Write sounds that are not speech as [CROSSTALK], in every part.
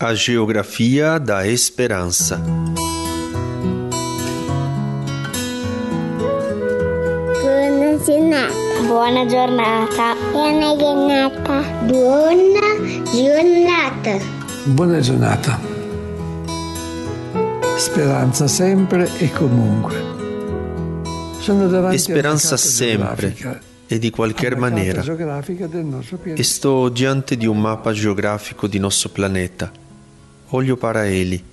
A geografia da esperança. Buona giornata. Buona giornata. Buona giornata. Buona giornata. Buona giornata. Speranza sempre e comunque. Sono davanti carta sempre geografica, e di qualche maniera. nostro pianeta. E sto diante di un mapa geográfico di nosso planeta. Olho para ele.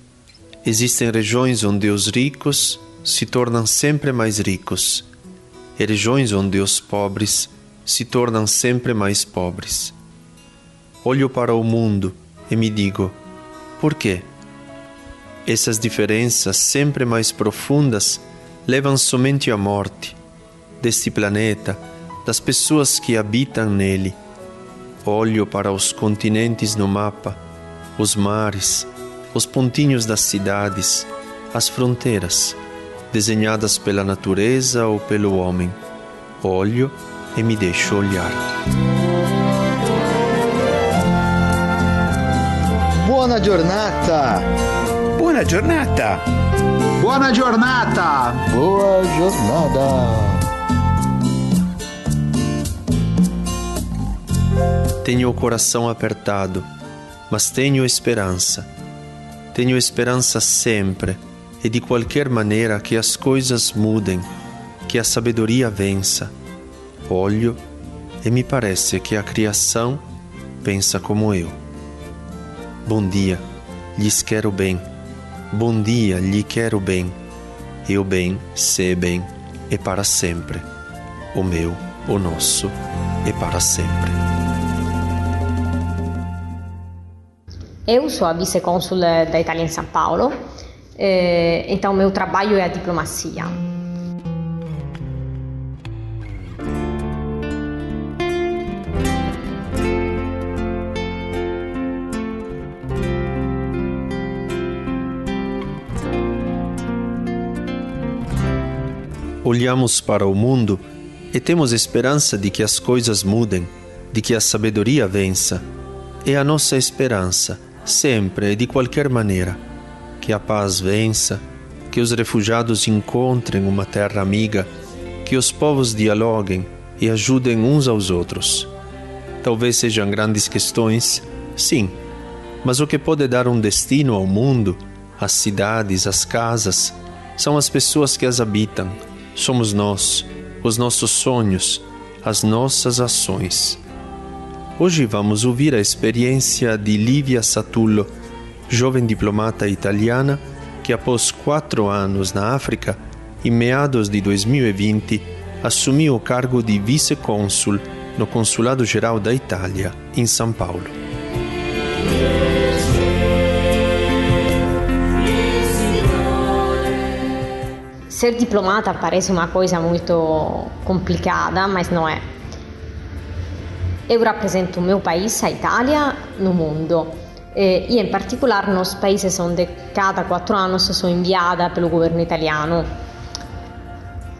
Existem regiões onde os ricos se tornam sempre mais ricos e regiões onde os pobres se tornam sempre mais pobres. Olho para o mundo e me digo: por quê? Essas diferenças sempre mais profundas levam somente à morte deste planeta, das pessoas que habitam nele. Olho para os continentes no mapa, os mares, os pontinhos das cidades, as fronteiras, desenhadas pela natureza ou pelo homem. Olho e me deixo olhar. Buona giornata! Buona giornata! Buona giornata! Boa jornada! Tenho o coração apertado, mas tenho esperança. Tenho esperança sempre e de qualquer maneira que as coisas mudem, que a sabedoria vença. Olho e me parece que a criação pensa como eu. Bom dia, lhes quero bem. Bom dia, lhe quero bem. E o bem, se bem, é para sempre. O meu, o nosso, é para sempre. Eu sou a vice-cônsul da Itália em São Paulo, eh, então meu trabalho é a diplomacia. Olhamos para o mundo e temos esperança de que as coisas mudem, de que a sabedoria vença. É a nossa esperança, sempre e de qualquer maneira. Que a paz vença, que os refugiados encontrem uma terra amiga, que os povos dialoguem e ajudem uns aos outros. Talvez sejam grandes questões, sim, mas o que pode dar um destino ao mundo, às cidades, às casas, são as pessoas que as habitam. Somos nós, os nossos sonhos, as nossas ações. Hoje vamos ouvir a experiência de Livia Satullo, jovem diplomata italiana que, após quatro anos na África, em meados de 2020, assumiu o cargo de vice-cônsul no Consulado Geral da Itália, em São Paulo. Ser diplomata parece uma coisa muito complicada, mas não é. Eu rappresento o meu país, a Itália, no mundo. E, e in particolare nos países onde cada quatro anos sou enviada pelo governo italiano.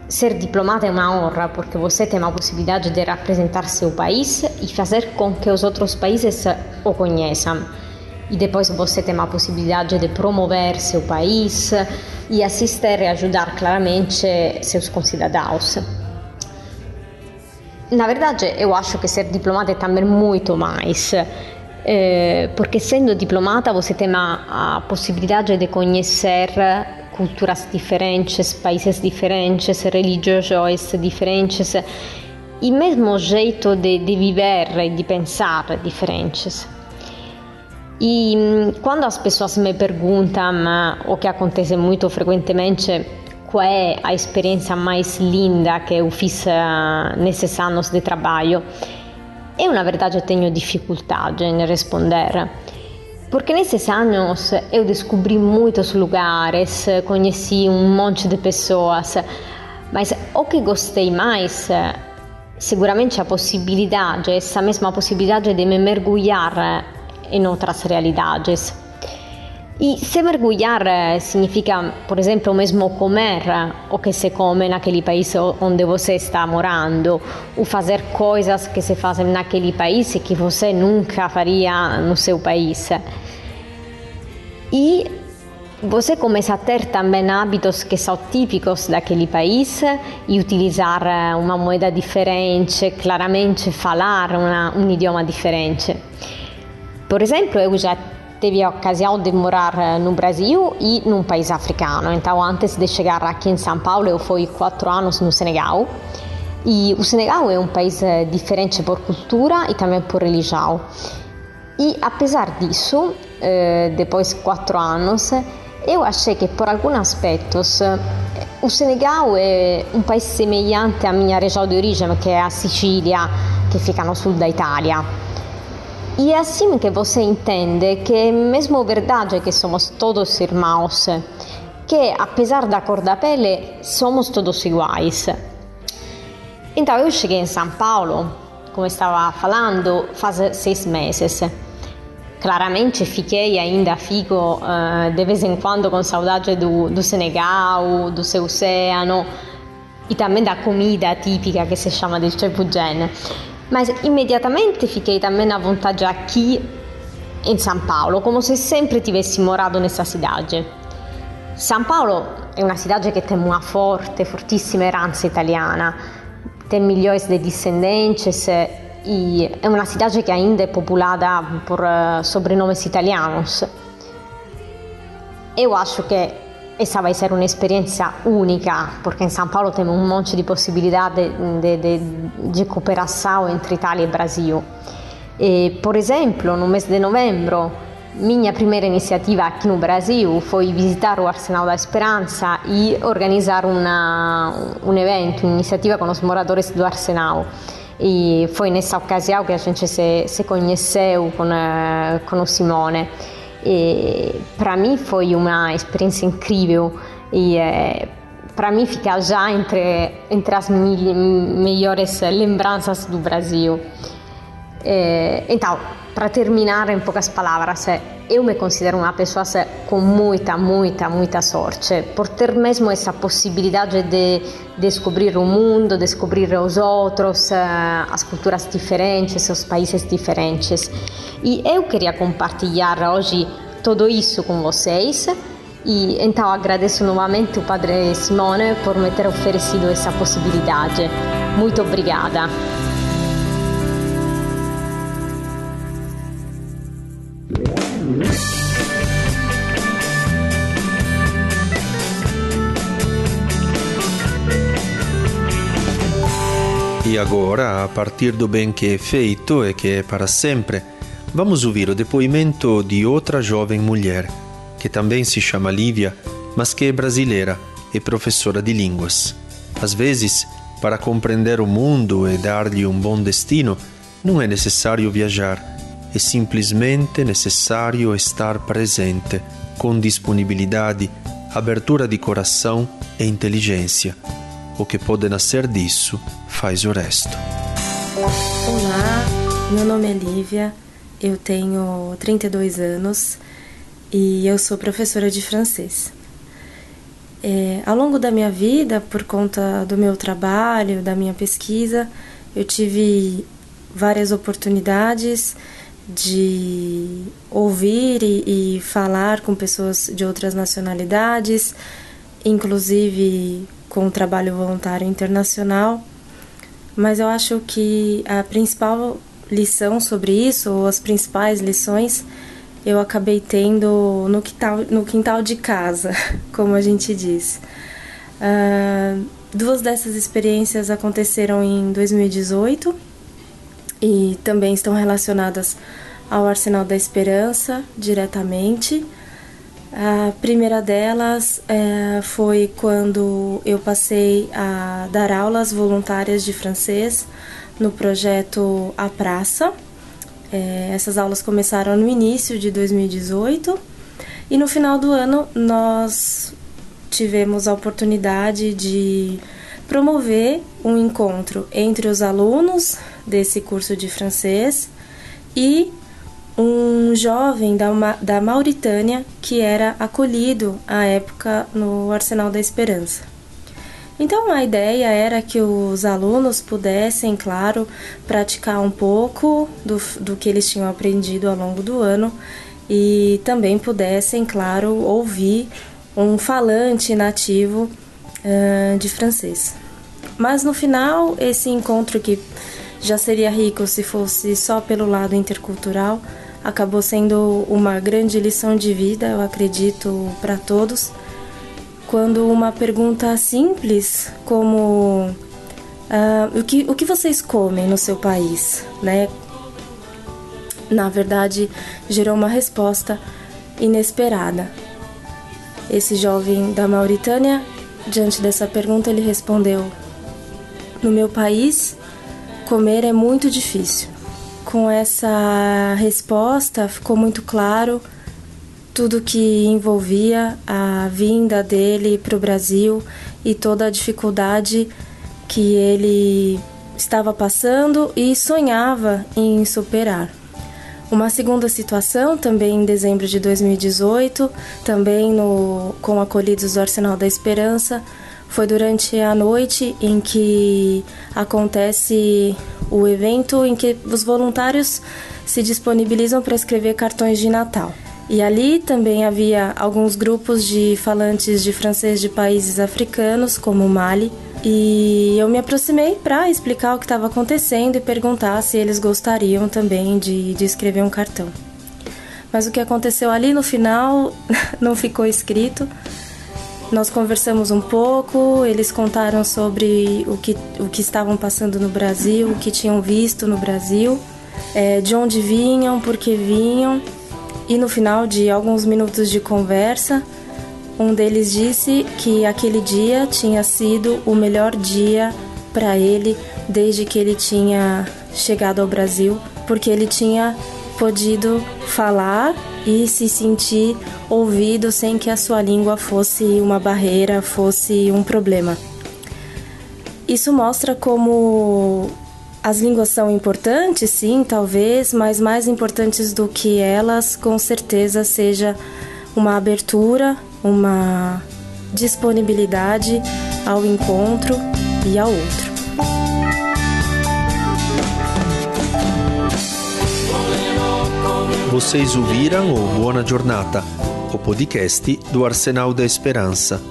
Ser diplomata é uma honra porque você tem a possibilidade de representar seu país e fazer com que os outros países o conheçam. E depois você tem a possibilidade de promover seu país e assistir e ajudar claramente seus concidadãos. Na verdade, eu acho que ser diplomata é também muito mais. Eh, porque sendo diplomata você tem a, possibilidade de conhecer culturas diferentes, países diferentes, religiões diferentes e mesmo jeito de, de viver e de pensar diferentes. E hum, quando as pessoas me perguntam, o que acontece muito frequentemente, qual é a experiência mais linda que eu fiz uh, nesses anos de trabalho, eu na verdade tenho dificuldade em responder. Porque nesses anos eu descobri muitos lugares, conheci um monte de pessoas, mas o que gostei mais, seguramente a possibilidade, essa mesma possibilidade de me mergulhar em outras realidades. E se mergulhar significa, por exemplo, mesmo comer o que se come naquele país onde você está morando, ou fazer coisas que se fazem naquele país que você nunca faria no seu país. E você começa a ter também hábitos que são típicos daquele país e utilizar uma moeda diferente, claramente falar uma, um idioma diferente. Por exemplo, eu já tive a ocasião de morar no Brasil e num país africano. Então, antes de chegar aqui em São Paulo, eu fui quatro anos no Senegal. E o Senegal é um país diferente por cultura e também por religião. E apesar disso, eh, depois de quatro anos, eu achei que por alguns aspectos o Senegal é um país semelhante à minha região de origem, que é a Sicília, que fica no sul da Itália. E assim que você entende que é mesmo verdade que somos todos irmãos, que apesar da cor da pele, somos todos iguais. Então eu cheguei em São Paulo, como estava falando, faz seis meses. Claramente fiquei, ainda fico uh, de vez em quando com saudade do, do Senegal, do seu oceano e também da comida típica que se chama del Cepugene. Mas imediatamente fiquei também à vontade aqui em São Paulo, como se sempre tivessi morado nessa cidade. São Paulo é uma cidade que tem uma forte, fortíssima herança italiana, tem milhões de descendentes e é uma cidade que ainda é populada por uh, sobrenomes italianos. Eu acho que essa vai ser uma experiência única, porque em São Paulo temos um monte de possibilidades de, de, de cooperação entre Itália e Brasil. E, por exemplo, no mês de novembro, minha primeira iniciativa aqui no Brasil foi visitar o Arsenal da Esperança e organizar uma, um evento, uma iniciativa com os moradores do Arsenal e foi nessa ocasião que a gente se, se conheceu com, uh, com o Simone. Para mim foi uma experiência incrível e uh, para mim fica já entre, entre as melhores lembranças do Brasil. Eh, então, para terminar em poucas palavras, eu me considero uma pessoa com muita, muita, muita sorte por ter mesmo essa possibilidade de descobrir o mundo, descobrir os outros, as culturas diferentes, os países diferentes. E eu queria compartilhar hoje tudo isso com vocês. E então agradeço novamente o Padre Simone por me ter oferecido essa possibilidade. Muito obrigada. E agora, a partir do bem que é feito e que é para sempre, vamos ouvir o depoimento de outra jovem mulher, que também se chama Lívia, mas que é brasileira e professora de línguas. Às vezes, para compreender o mundo e dar-lhe um bom destino, não é necessário viajar, é simplesmente necessário estar presente, com disponibilidade, abertura de coração e inteligência. O que pode nascer disso faz o resto. Olá, meu nome é Lívia, eu tenho 32 anos e eu sou professora de francês. É, ao longo da minha vida, por conta do meu trabalho, da minha pesquisa, eu tive várias oportunidades de ouvir e, e falar com pessoas de outras nacionalidades, inclusive com o trabalho voluntário internacional, mas eu acho que a principal lição sobre isso, ou as principais lições, eu acabei tendo no quintal, no quintal de casa, [LAUGHS] como a gente diz. Uh, duas dessas experiências aconteceram em 2018 e também estão relacionadas ao Arsenal da Esperança diretamente. A primeira delas é, foi quando eu passei a dar aulas voluntárias de francês no projeto A Praça. É, essas aulas começaram no início de 2018 e no final do ano nós tivemos a oportunidade de promover um encontro entre os alunos desse curso de francês e um jovem da, da Mauritânia que era acolhido à época no Arsenal da Esperança. Então a ideia era que os alunos pudessem, claro, praticar um pouco do, do que eles tinham aprendido ao longo do ano e também pudessem, claro, ouvir um falante nativo uh, de francês. Mas no final, esse encontro que já seria rico se fosse só pelo lado intercultural, acabou sendo uma grande lição de vida, eu acredito, para todos. Quando uma pergunta simples como uh, o, que, o que vocês comem no seu país, né? Na verdade, gerou uma resposta inesperada. Esse jovem da Mauritânia, diante dessa pergunta, ele respondeu: No meu país, comer é muito difícil. Com essa resposta, ficou muito claro tudo que envolvia a vinda dele para o Brasil e toda a dificuldade que ele estava passando e sonhava em superar. Uma segunda situação, também em dezembro de 2018, também no, com Acolhidos do Arsenal da Esperança, foi durante a noite em que acontece o evento em que os voluntários se disponibilizam para escrever cartões de Natal. E ali também havia alguns grupos de falantes de francês de países africanos, como Mali, e eu me aproximei para explicar o que estava acontecendo e perguntar se eles gostariam também de, de escrever um cartão. Mas o que aconteceu ali no final [LAUGHS] não ficou escrito. Nós conversamos um pouco, eles contaram sobre o que, o que estavam passando no Brasil, o que tinham visto no Brasil, é, de onde vinham, por que vinham. E no final de alguns minutos de conversa, um deles disse que aquele dia tinha sido o melhor dia para ele desde que ele tinha chegado ao Brasil, porque ele tinha podido falar e se sentir ouvido sem que a sua língua fosse uma barreira, fosse um problema. Isso mostra como as línguas são importantes, sim, talvez, mas mais importantes do que elas, com certeza, seja uma abertura, uma disponibilidade ao encontro e ao outro. Vocês ouviram o Buona Giornata, o podcast do Arsenal da Esperança.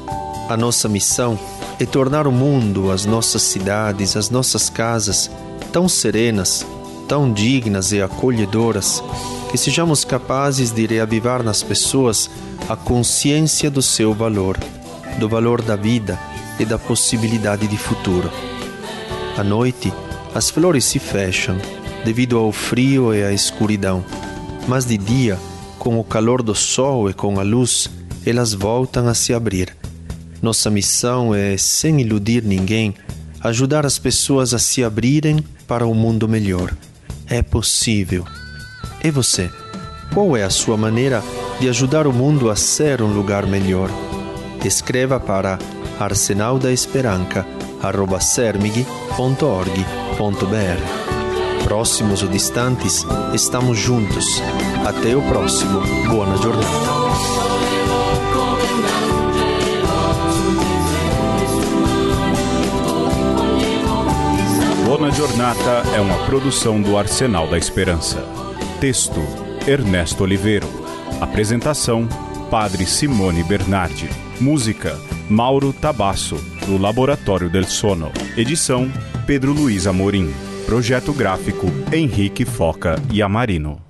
A nossa missão é tornar o mundo, as nossas cidades, as nossas casas tão serenas, tão dignas e acolhedoras, que sejamos capazes de reavivar nas pessoas a consciência do seu valor, do valor da vida e da possibilidade de futuro. À noite, as flores se fecham devido ao frio e à escuridão mas de dia, com o calor do sol e com a luz, elas voltam a se abrir. Nossa missão é, sem iludir ninguém, ajudar as pessoas a se abrirem para um mundo melhor. É possível. E você? Qual é a sua maneira de ajudar o mundo a ser um lugar melhor? Escreva para arsenaldaesperanca.org.br próximos ou distantes, estamos juntos. Até o próximo. Boa jornada. Boa Jornada é uma produção do Arsenal da Esperança. Texto: Ernesto Oliveiro. Apresentação: Padre Simone Bernardi. Música: Mauro Tabasso, do Laboratório del Sono. Edição: Pedro Luiz Amorim. Projeto gráfico Henrique Foca e Amarino.